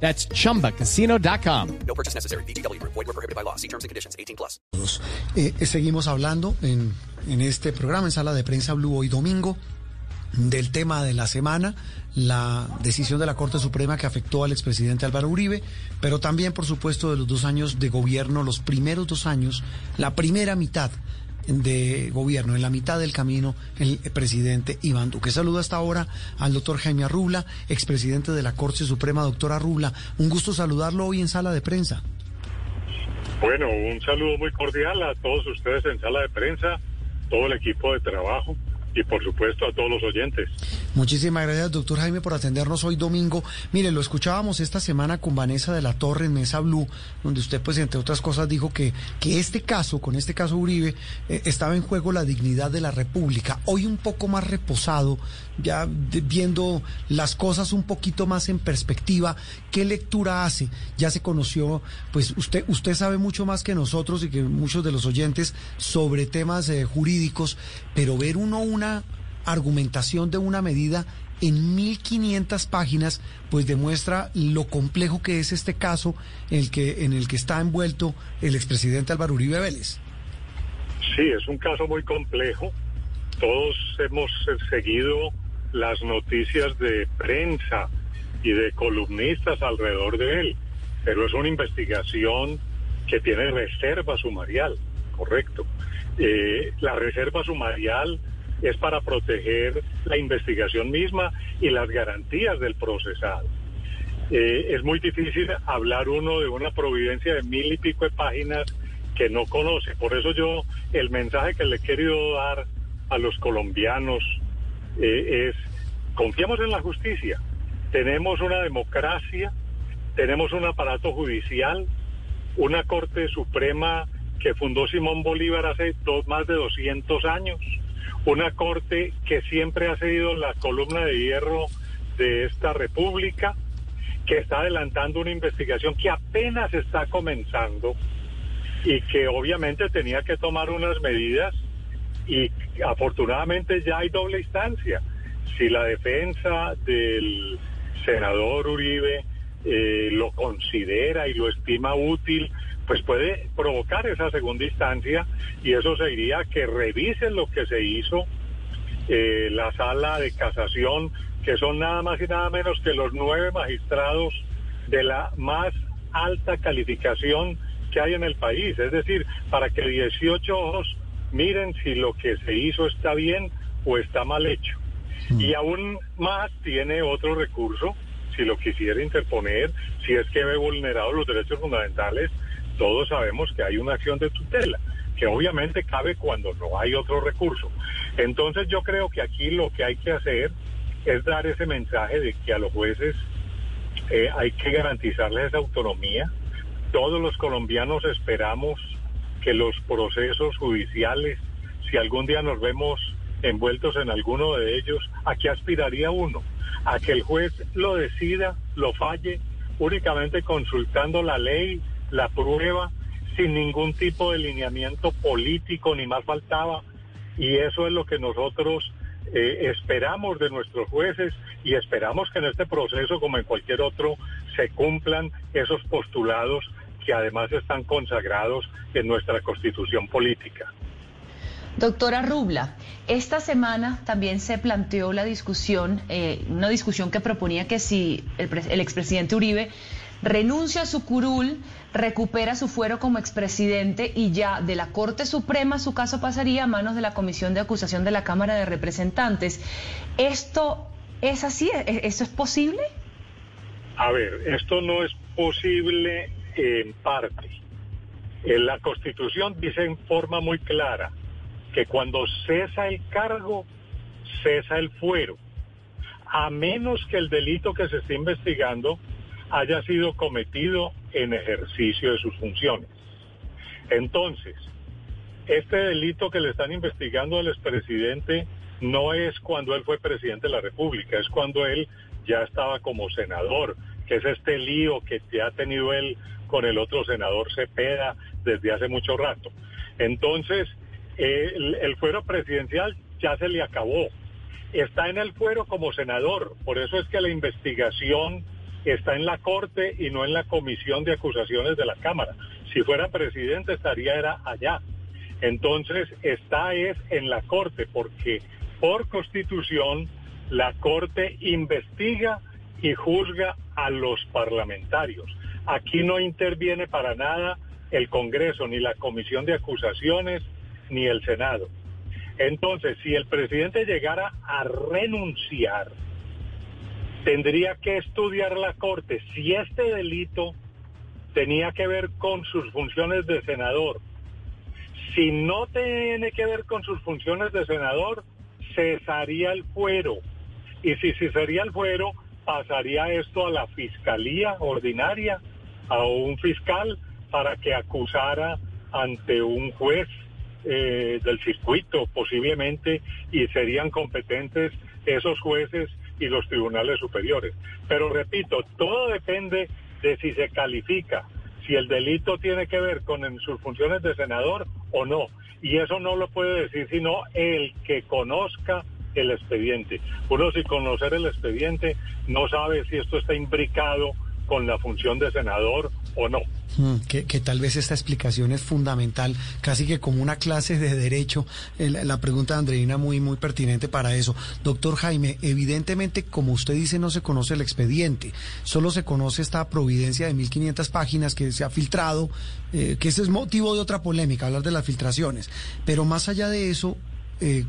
That's chumbacasino.com. No purchase necessary. BGW. Void were prohibited by law. See terms and conditions. 18 plus. Eh, eh, seguimos hablando en, en este programa, en Sala de Prensa Blue, hoy domingo, del tema de la semana, la decisión de la Corte Suprema que afectó al expresidente Álvaro Uribe, pero también, por supuesto, de los dos años de gobierno, los primeros dos años, la primera mitad de gobierno, en la mitad del camino, el presidente Iván Duque. Saludo hasta ahora al doctor Jaime Arrubla, expresidente de la Corte Suprema. Doctor Arrubla, un gusto saludarlo hoy en Sala de Prensa. Bueno, un saludo muy cordial a todos ustedes en sala de prensa, todo el equipo de trabajo y por supuesto a todos los oyentes. Muchísimas gracias, doctor Jaime, por atendernos hoy domingo. Mire, lo escuchábamos esta semana con Vanessa de la Torre en Mesa Blue, donde usted, pues, entre otras cosas, dijo que, que este caso, con este caso Uribe, eh, estaba en juego la dignidad de la República. Hoy un poco más reposado, ya viendo las cosas un poquito más en perspectiva, ¿qué lectura hace? Ya se conoció, pues usted, usted sabe mucho más que nosotros y que muchos de los oyentes sobre temas eh, jurídicos, pero ver uno una argumentación de una medida en 1500 páginas, pues demuestra lo complejo que es este caso en el que, en el que está envuelto el expresidente Álvaro Uribe Vélez. Sí, es un caso muy complejo. Todos hemos seguido las noticias de prensa y de columnistas alrededor de él, pero es una investigación que tiene reserva sumarial, correcto. Eh, la reserva sumarial es para proteger la investigación misma y las garantías del procesado. Eh, es muy difícil hablar uno de una providencia de mil y pico de páginas que no conoce. Por eso yo el mensaje que le he querido dar a los colombianos eh, es confiamos en la justicia. Tenemos una democracia, tenemos un aparato judicial, una Corte Suprema que fundó Simón Bolívar hace más de 200 años, una Corte que siempre ha sido la columna de hierro de esta República, que está adelantando una investigación que apenas está comenzando y que obviamente tenía que tomar unas medidas y afortunadamente ya hay doble instancia. Si la defensa del senador Uribe eh, lo considera y lo estima útil, pues puede provocar esa segunda instancia y eso sería que revisen lo que se hizo eh, la sala de casación, que son nada más y nada menos que los nueve magistrados de la más alta calificación que hay en el país. Es decir, para que 18 ojos miren si lo que se hizo está bien o está mal hecho. Y aún más tiene otro recurso, si lo quisiera interponer, si es que ve vulnerados los derechos fundamentales, todos sabemos que hay una acción de tutela, que obviamente cabe cuando no hay otro recurso. Entonces yo creo que aquí lo que hay que hacer es dar ese mensaje de que a los jueces eh, hay que garantizarles esa autonomía. Todos los colombianos esperamos que los procesos judiciales, si algún día nos vemos envueltos en alguno de ellos, ¿a qué aspiraría uno? A que el juez lo decida, lo falle, únicamente consultando la ley, la prueba, sin ningún tipo de lineamiento político, ni más faltaba. Y eso es lo que nosotros eh, esperamos de nuestros jueces y esperamos que en este proceso, como en cualquier otro, se cumplan esos postulados que además están consagrados en nuestra constitución política. Doctora Rubla, esta semana también se planteó la discusión, eh, una discusión que proponía que si el, el expresidente Uribe renuncia a su curul, recupera su fuero como expresidente y ya de la Corte Suprema su caso pasaría a manos de la Comisión de Acusación de la Cámara de Representantes. ¿Esto es así? ¿E- ¿Eso es posible? A ver, esto no es posible en parte. La Constitución dice en forma muy clara que cuando cesa el cargo, cesa el fuero, a menos que el delito que se esté investigando haya sido cometido en ejercicio de sus funciones. Entonces, este delito que le están investigando al expresidente no es cuando él fue presidente de la República, es cuando él ya estaba como senador, que es este lío que ha tenido él con el otro senador Cepeda desde hace mucho rato. Entonces, el, el fuero presidencial ya se le acabó. Está en el fuero como senador, por eso es que la investigación está en la Corte y no en la Comisión de Acusaciones de la Cámara. Si fuera presidente estaría allá. Entonces está es en la Corte porque por constitución la Corte investiga y juzga a los parlamentarios. Aquí no interviene para nada el Congreso, ni la Comisión de Acusaciones, ni el Senado. Entonces, si el presidente llegara a renunciar, tendría que estudiar la Corte si este delito tenía que ver con sus funciones de senador. Si no tiene que ver con sus funciones de senador, cesaría el fuero. Y si cesaría el fuero, pasaría esto a la fiscalía ordinaria, a un fiscal, para que acusara ante un juez eh, del circuito posiblemente y serían competentes esos jueces y los tribunales superiores. Pero repito, todo depende de si se califica, si el delito tiene que ver con sus funciones de senador o no. Y eso no lo puede decir sino el que conozca el expediente. Uno sin conocer el expediente no sabe si esto está imbricado con la función de senador o no. Mm, que, tal vez esta explicación es fundamental, casi que como una clase de derecho. la pregunta de Andreina muy, muy pertinente para eso. Doctor Jaime, evidentemente, como usted dice, no se conoce el expediente, solo se conoce esta providencia de 1.500 páginas que se ha filtrado, eh, que ese es motivo de otra polémica, hablar de las filtraciones. Pero más allá de eso, eh,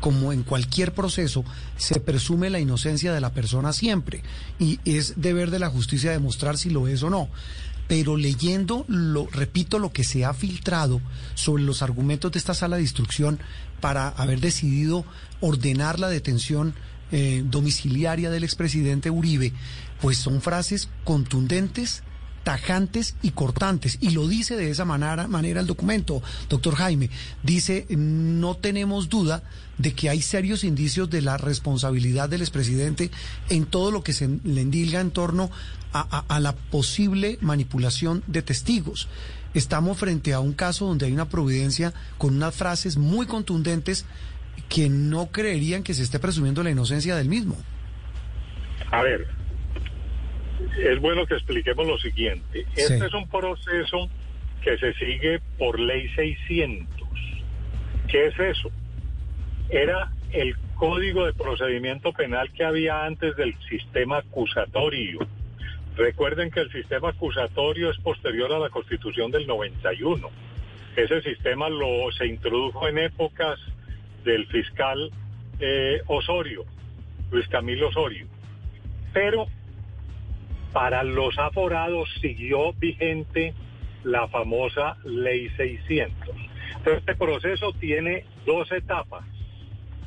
como en cualquier proceso, se presume la inocencia de la persona siempre y es deber de la justicia demostrar si lo es o no. Pero leyendo, lo, repito, lo que se ha filtrado sobre los argumentos de esta sala de instrucción para haber decidido ordenar la detención eh, domiciliaria del expresidente Uribe, pues son frases contundentes, tajantes y cortantes. Y lo dice de esa manera, manera el documento, doctor Jaime. Dice, no tenemos duda de que hay serios indicios de la responsabilidad del expresidente en todo lo que se le endilga en torno a, a la posible manipulación de testigos. Estamos frente a un caso donde hay una providencia con unas frases muy contundentes que no creerían que se esté presumiendo la inocencia del mismo. A ver, es bueno que expliquemos lo siguiente. Este es un proceso que se sigue por ley 600. ¿Qué es eso? Era el código de procedimiento penal que había antes del sistema acusatorio. Recuerden que el sistema acusatorio es posterior a la constitución del 91. Ese sistema lo se introdujo en épocas del fiscal eh, Osorio, Luis Camilo Osorio. Pero para los aforados siguió vigente la famosa ley 600. Entonces, este proceso tiene dos etapas.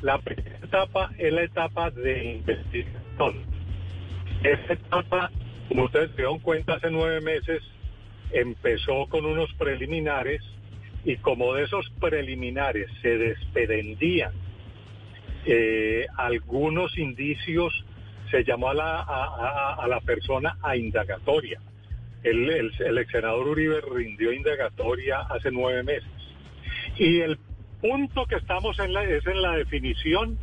La primera etapa es la etapa de investigación. Esta etapa, como ustedes se dieron cuenta hace nueve meses, empezó con unos preliminares y como de esos preliminares se desprendían eh, algunos indicios se llamó a la, a, la persona a indagatoria. El, el, Uribe rindió indagatoria hace nueve meses. Y el punto que estamos en la, es en la definición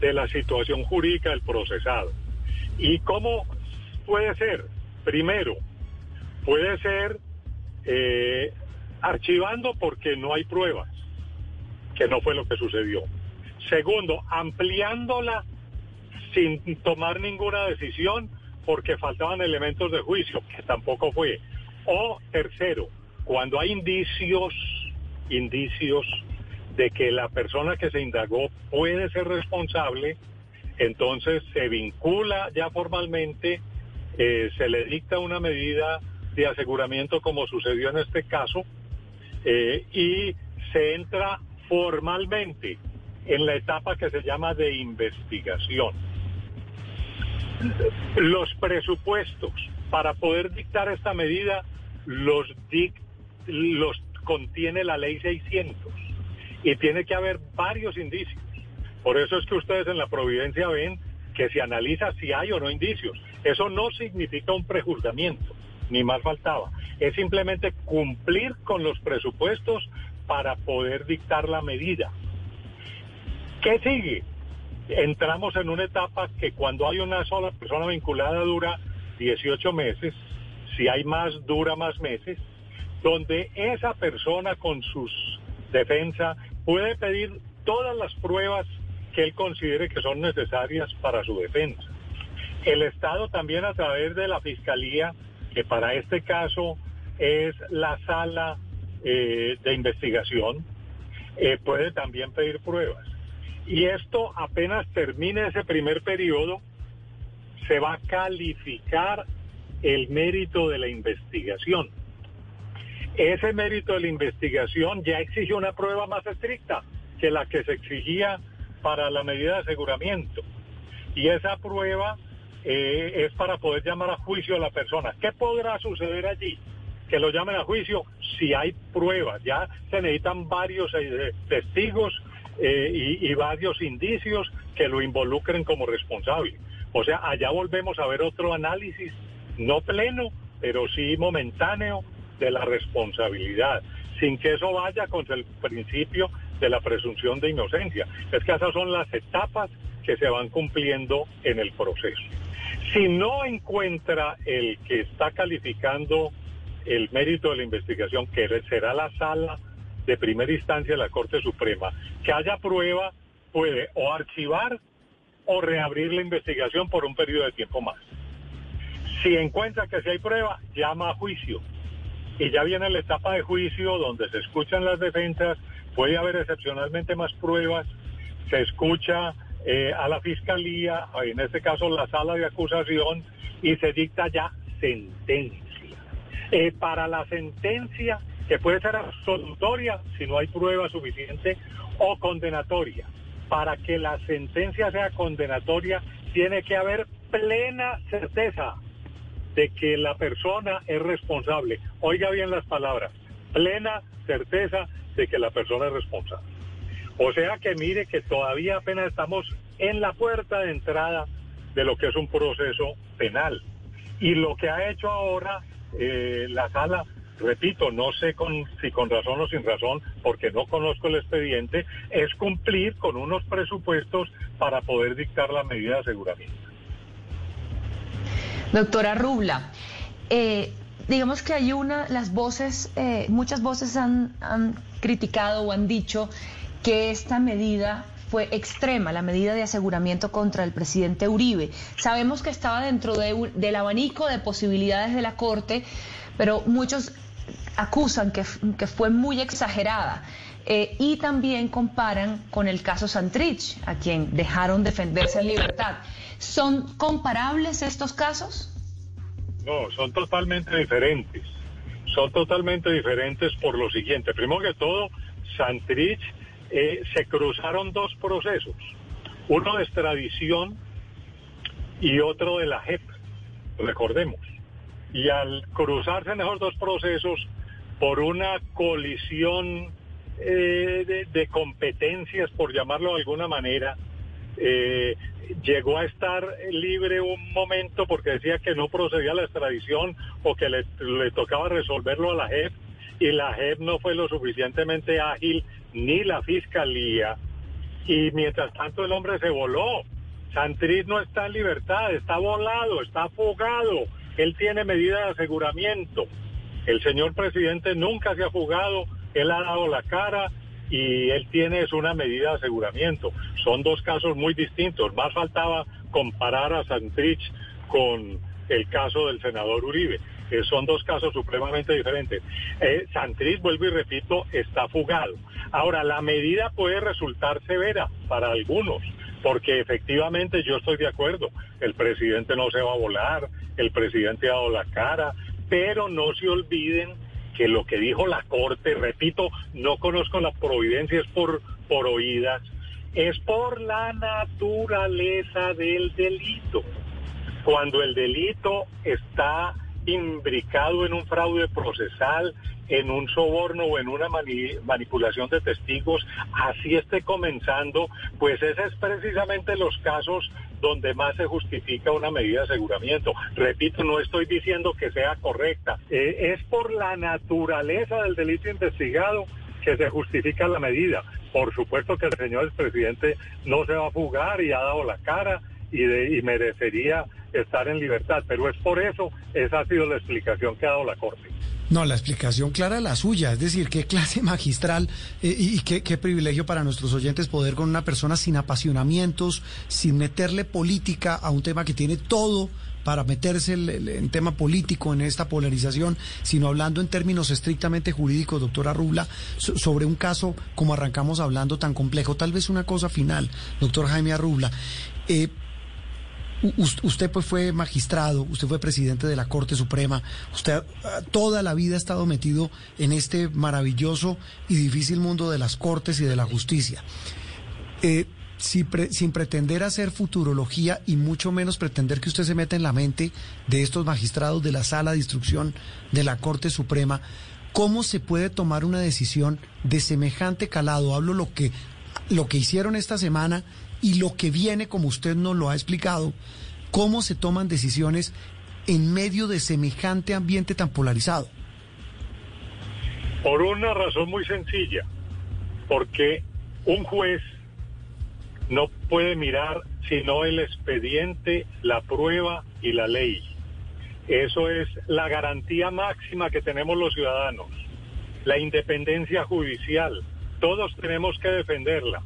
de la situación jurídica del procesado. ¿Y cómo puede ser? Primero, puede ser eh, archivando porque no hay pruebas, que no fue lo que sucedió. Segundo, ampliándola sin tomar ninguna decisión porque faltaban elementos de juicio, que tampoco fue. O tercero, cuando hay indicios, indicios de que la persona que se indagó puede ser responsable, entonces se vincula ya formalmente, eh, se le dicta una medida de aseguramiento como sucedió en este caso, eh, y se entra formalmente en la etapa que se llama de investigación. Los presupuestos para poder dictar esta medida los, contiene la ley 600 y tiene que haber varios indicios. Por eso es que ustedes en la Providencia ven que se analiza si hay o no indicios. Eso no significa un prejuzgamiento, ni más faltaba. Es simplemente cumplir con los presupuestos para poder dictar la medida. ¿Qué sigue? Entramos en una etapa que cuando hay una sola persona vinculada dura 18 meses, si hay más dura más meses, donde esa persona con sus defensa puede pedir todas las pruebas que él considere que son necesarias para su defensa. El Estado también a través de la Fiscalía, que para este caso es la sala eh, de investigación, eh, puede también pedir pruebas. Y esto apenas termine ese primer periodo, se va a calificar el mérito de la investigación. Ese mérito de la investigación ya exige una prueba más estricta que la que se exigía para la medida de aseguramiento. Y esa prueba eh, es para poder llamar a juicio a la persona. ¿Qué podrá suceder allí? Que lo llamen a juicio si hay pruebas. Ya se necesitan varios eh, testigos eh, y, y varios indicios que lo involucren como responsable. O sea, allá volvemos a ver otro análisis, no pleno, pero sí momentáneo de la responsabilidad, sin que eso vaya contra el principio de la presunción de inocencia. Es que esas son las etapas que se van cumpliendo en el proceso. Si no encuentra el que está calificando el mérito de la investigación, que será la sala de primera instancia la Corte Suprema, que haya prueba, puede o archivar o reabrir la investigación por un periodo de tiempo más. Si encuentra que si hay prueba, llama a juicio. Y ya viene la etapa de juicio donde se escuchan las defensas, puede haber excepcionalmente más pruebas, se escucha eh, a la fiscalía, en este caso la sala de acusación, y se dicta ya sentencia. Eh, para la sentencia, que puede ser absolutoria si no hay prueba suficiente, o condenatoria. Para que la sentencia sea condenatoria, tiene que haber plena certeza de que la persona es responsable. Oiga bien las palabras, plena certeza de que la persona es responsable. O sea que mire que todavía apenas estamos en la puerta de entrada de lo que es un proceso penal. Y lo que ha hecho ahora eh, la sala, repito, no sé con, si con razón o sin razón, porque no conozco el expediente, es cumplir con unos presupuestos para poder dictar la medida de aseguramiento. Doctora Rubla, eh, digamos que hay una, las voces, eh, muchas voces han, criticado o han dicho que esta medida fue extrema, la medida de aseguramiento contra el presidente Uribe. Sabemos que estaba dentro de, del abanico de posibilidades de la Corte, pero muchos acusan que, fue muy exagerada. Eh, y también comparan con el caso Santrich, a quien dejaron defenderse en libertad. ¿Son comparables estos casos? No, son totalmente diferentes. Son totalmente diferentes por lo siguiente. Primero que todo, Santrich eh, se cruzaron dos procesos. Uno de extradición y otro de la JEP, recordemos. Y al cruzarse en esos dos procesos por una colisión eh, de, competencias, por llamarlo de alguna manera, eh, llegó a estar libre un momento porque decía que no procedía la extradición o que le, tocaba resolverlo a la JEP y la JEP no fue lo suficientemente ágil ni la fiscalía y mientras tanto el hombre se voló. Santriz no está en libertad, está volado, está fugado. Él tiene medida de aseguramiento. El señor presidente nunca se ha fugado, él ha dado la cara y él tiene una medida de aseguramiento. Son dos casos muy distintos. Más faltaba comparar a Santrich con el caso del senador Uribe. Son dos casos supremamente diferentes. Eh, Santrich, vuelvo y repito, está fugado. Ahora, la medida puede resultar severa para algunos, porque efectivamente yo estoy de acuerdo. El presidente no se va a volar, el presidente ha dado la cara, pero no se olviden que lo que dijo la Corte, repito, no conozco la providencia, es por, por oídas, es por la naturaleza del delito. Cuando el delito está imbricado en un fraude procesal en un soborno o en una mani- manipulación de testigos, así esté comenzando, pues ese es precisamente los casos donde más se justifica una medida de aseguramiento. Repito, no estoy diciendo que sea correcta, eh, es por la naturaleza del delito investigado que se justifica la medida. Por supuesto que el señor expresidente no se va a fugar y ha dado la cara y, y merecería estar en libertad, pero es por eso, esa ha sido la explicación que ha dado la Corte. No, la explicación clara es la suya, es decir, qué clase magistral eh, y, qué, privilegio para nuestros oyentes poder con una persona sin apasionamientos, sin meterle política a un tema que tiene todo para meterse en tema político, en esta polarización, sino hablando en términos estrictamente jurídicos, doctora Rubla, so- sobre un caso como arrancamos hablando tan complejo. Tal vez una cosa final, doctor Jaime Arrubla. Eh, Usted pues fue magistrado, usted fue presidente de la Corte Suprema, usted ah, toda la vida ha estado metido en este maravilloso y difícil mundo de las Cortes y de la justicia. Eh, sin pretender hacer futurología y mucho menos pretender que usted se meta en la mente de estos magistrados de la Sala de Instrucción de la Corte Suprema, ¿cómo se puede tomar una decisión de semejante calado? Hablo lo que, lo que hicieron esta semana y lo que viene, como usted nos lo ha explicado, cómo se toman decisiones en medio de semejante ambiente tan polarizado. Por una razón muy sencilla, porque un juez no puede mirar sino el expediente, la prueba y la ley. Eso es la garantía máxima que tenemos los ciudadanos, la independencia judicial. Todos tenemos que defenderla.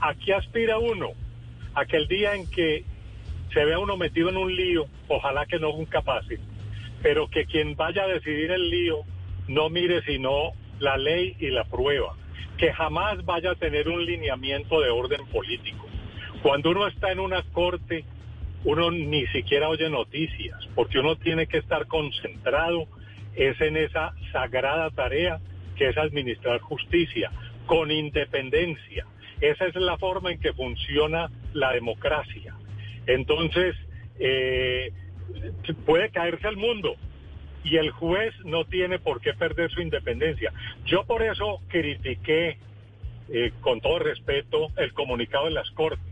¿A qué aspira uno? A que el día en que se vea uno metido en un lío, ojalá que no nunca pase, pero que quien vaya a decidir el lío no mire sino la ley y la prueba, que jamás vaya a tener un lineamiento de orden político. Cuando uno está en una corte, uno ni siquiera oye noticias, porque uno tiene que estar concentrado es en esa sagrada tarea que es administrar justicia, con independencia. Esa es la forma en que funciona la democracia. Entonces, eh, puede caerse el mundo y el juez no tiene por qué perder su independencia. Yo por eso critiqué, eh, con todo respeto, el comunicado de las Cortes,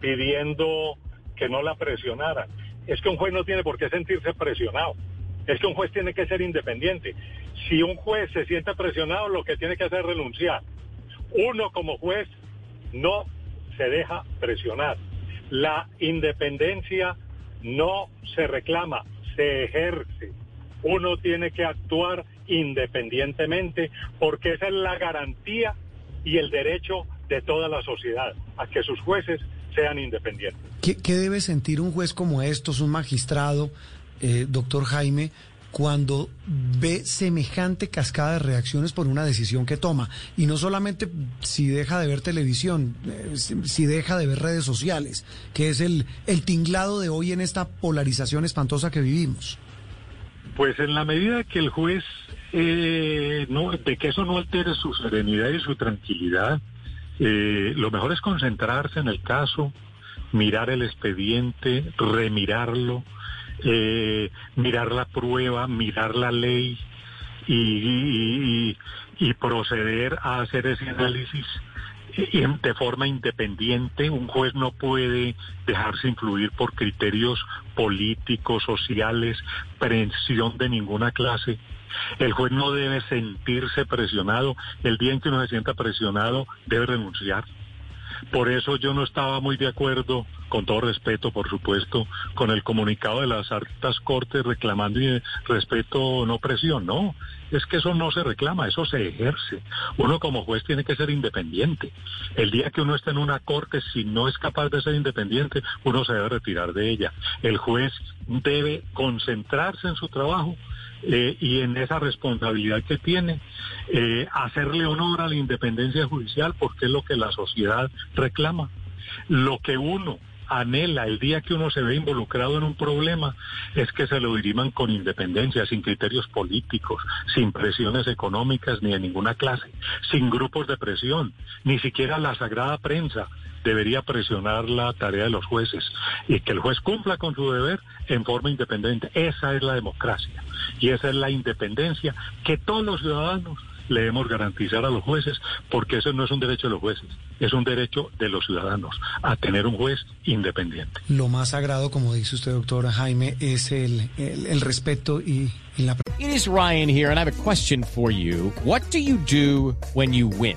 pidiendo que no la presionaran. Es que un juez no tiene por qué sentirse presionado. Es que un juez tiene que ser independiente. Si un juez se siente presionado, lo que tiene que hacer es renunciar. Uno como juez no se deja presionar. La independencia no se reclama, se ejerce. Uno tiene que actuar independientemente porque esa es la garantía y el derecho de toda la sociedad a que sus jueces sean independientes. ¿Qué, debe sentir un juez como estos, un magistrado, eh, doctor Jaime, cuando ve semejante cascada de reacciones por una decisión que toma? Y no solamente si deja de ver televisión, eh, si, deja de ver redes sociales, que es el, el tinglado de hoy en esta polarización espantosa que vivimos. Pues en la medida que el juez, eh, no, de que eso no altere su serenidad y su tranquilidad, eh, lo mejor es concentrarse en el caso, mirar el expediente, remirarlo, eh, mirar la prueba, mirar la ley y, y- proceder a hacer ese análisis en- de forma independiente. Un juez no puede dejarse influir por criterios políticos, sociales, presión de ninguna clase. El juez no debe sentirse presionado. El día en que uno se sienta presionado, debe renunciar. Por eso yo no estaba muy de acuerdo, con todo respeto, por supuesto, con el comunicado de las altas cortes reclamando y respeto, no presión. No, es que eso no se reclama, eso se ejerce. Uno como juez tiene que ser independiente. El día que uno está en una corte, si no es capaz de ser independiente, uno se debe retirar de ella. El juez debe concentrarse en su trabajo eh, y en esa responsabilidad que tiene, eh, hacerle honor a la independencia judicial porque es lo que la sociedad reclama. Lo que uno anhela el día que uno se ve involucrado en un problema es que se lo diriman con independencia, sin criterios políticos, sin presiones económicas ni de ninguna clase, sin grupos de presión, ni siquiera la sagrada prensa debería presionar la tarea de los jueces y que el juez cumpla con su deber en forma independiente. Esa es la democracia y esa es la independencia que todos los ciudadanos le debemos garantizar a los jueces, porque eso no es un derecho de los jueces, es un derecho de los ciudadanos a tener un juez independiente. Lo más sagrado, como dice usted, doctor Jaime, es el, el, el respeto y, y la... It is Ryan here, and I have a question for you. What do you do when you win?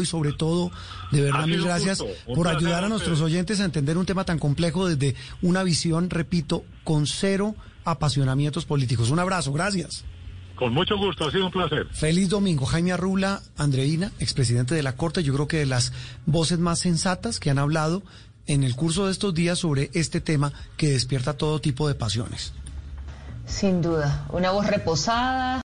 y sobre todo, de verdad, mil gracias por ayudar a a nuestros oyentes a entender un tema tan complejo desde una visión, repito, con cero apasionamientos políticos. Un abrazo, gracias. Con mucho gusto, ha sido un placer. Feliz domingo. Jaime Arrubla, Andreina, expresidente de la Corte, yo creo que de las voces más sensatas que han hablado en el curso de estos días sobre este tema que despierta todo tipo de pasiones. Sin duda, una voz reposada.